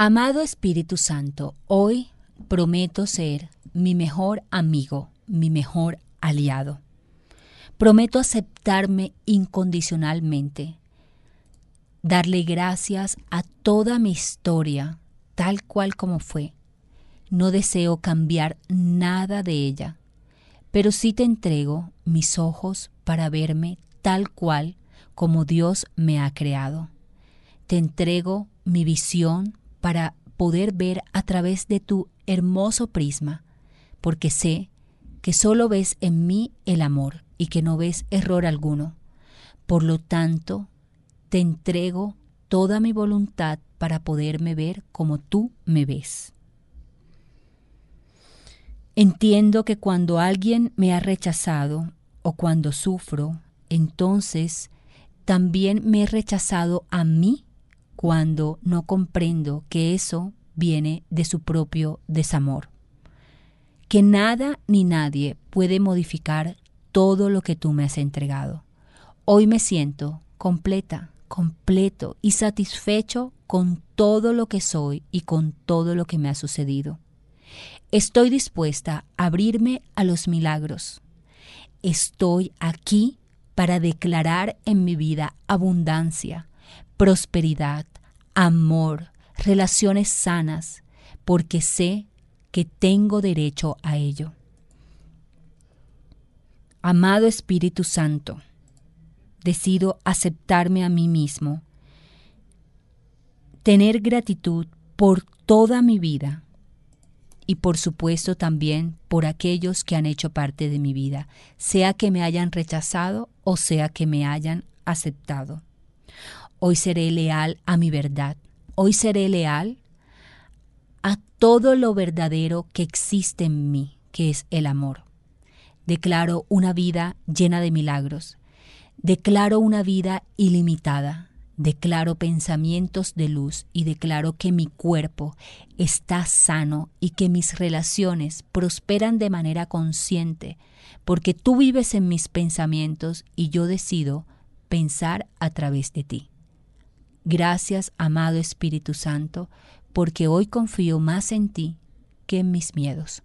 Amado Espíritu Santo, hoy prometo ser mi mejor amigo, mi mejor aliado. Prometo aceptarme incondicionalmente, darle gracias a toda mi historia, tal cual como fue. No deseo cambiar nada de ella, pero sí te entrego mis ojos para verme tal cual como Dios me ha creado. Te entrego mi visión para poder ver a través de tu hermoso prisma, porque sé que solo ves en mí el amor y que no ves error alguno. Por lo tanto, te entrego toda mi voluntad para poderme ver como tú me ves. Entiendo que cuando alguien me ha rechazado o cuando sufro, entonces también me he rechazado a mí cuando no comprendo que eso viene de su propio desamor. Que nada ni nadie puede modificar todo lo que tú me has entregado. Hoy me siento completa, completo y satisfecho con todo lo que soy y con todo lo que me ha sucedido. Estoy dispuesta a abrirme a los milagros. Estoy aquí para declarar en mi vida abundancia, prosperidad, amor, relaciones sanas, porque sé que tengo derecho a ello. Amado Espíritu Santo, decido aceptarme a mí mismo, tener gratitud por toda mi vida y por supuesto también por aquellos que han hecho parte de mi vida, sea que me hayan rechazado o sea que me hayan aceptado. Hoy seré leal a mi verdad. Hoy seré leal a todo lo verdadero que existe en mí, que es el amor. Declaro una vida llena de milagros. Declaro una vida ilimitada. Declaro pensamientos de luz y declaro que mi cuerpo está sano y que mis relaciones prosperan de manera consciente, porque tú vives en mis pensamientos y yo decido pensar a través de ti. Gracias, amado Espíritu Santo, porque hoy confío más en ti que en mis miedos.